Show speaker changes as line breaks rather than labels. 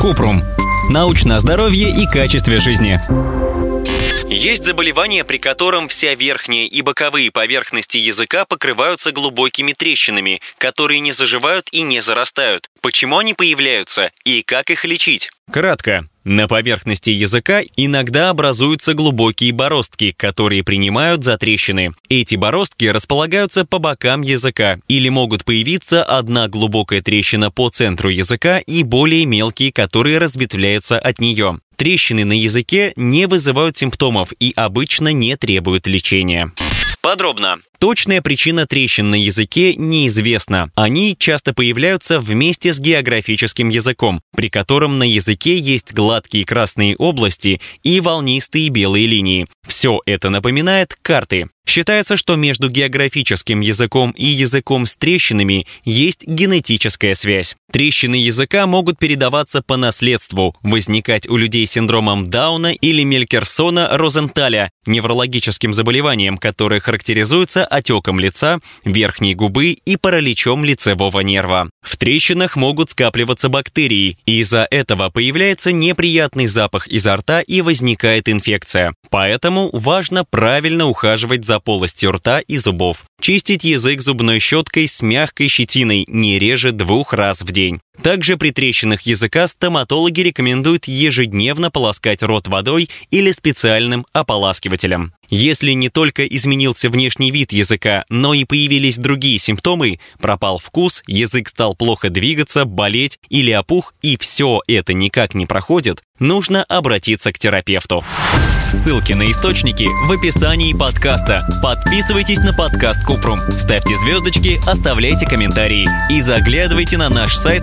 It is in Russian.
Купрум. Научное здоровье и качестве жизни.
Есть заболевания, при котором вся верхняя и боковые поверхности языка покрываются глубокими трещинами, которые не заживают и не зарастают. Почему они появляются и как их лечить?
Кратко. На поверхности языка иногда образуются глубокие бороздки, которые принимают за трещины. Эти бороздки располагаются по бокам языка или могут появиться одна глубокая трещина по центру языка и более мелкие, которые разветвляются от нее. Трещины на языке не вызывают симптомов и обычно не требуют лечения.
Подробно.
Точная причина трещин на языке неизвестна. Они часто появляются вместе с географическим языком, при котором на языке есть гладкие красные области и волнистые белые линии. Все это напоминает карты. Считается, что между географическим языком и языком с трещинами есть генетическая связь. Трещины языка могут передаваться по наследству, возникать у людей с синдромом Дауна или Мелькерсона-Розенталя, неврологическим заболеванием, которое характеризуется отеком лица, верхней губы и параличом лицевого нерва. В трещинах могут скапливаться бактерии, и из-за этого появляется неприятный запах изо рта и возникает инфекция. Поэтому важно правильно ухаживать за полостью рта и зубов. Чистить язык зубной щеткой с мягкой щетиной не реже двух раз в день. Также при трещинах языка стоматологи рекомендуют ежедневно полоскать рот водой или специальным ополаскивателем. Если не только изменился внешний вид языка, но и появились другие симптомы, пропал вкус, язык стал плохо двигаться, болеть или опух, и все это никак не проходит, нужно обратиться к терапевту. Ссылки на источники в описании подкаста. Подписывайтесь на подкаст Купрум, ставьте звездочки, оставляйте комментарии и заглядывайте на наш сайт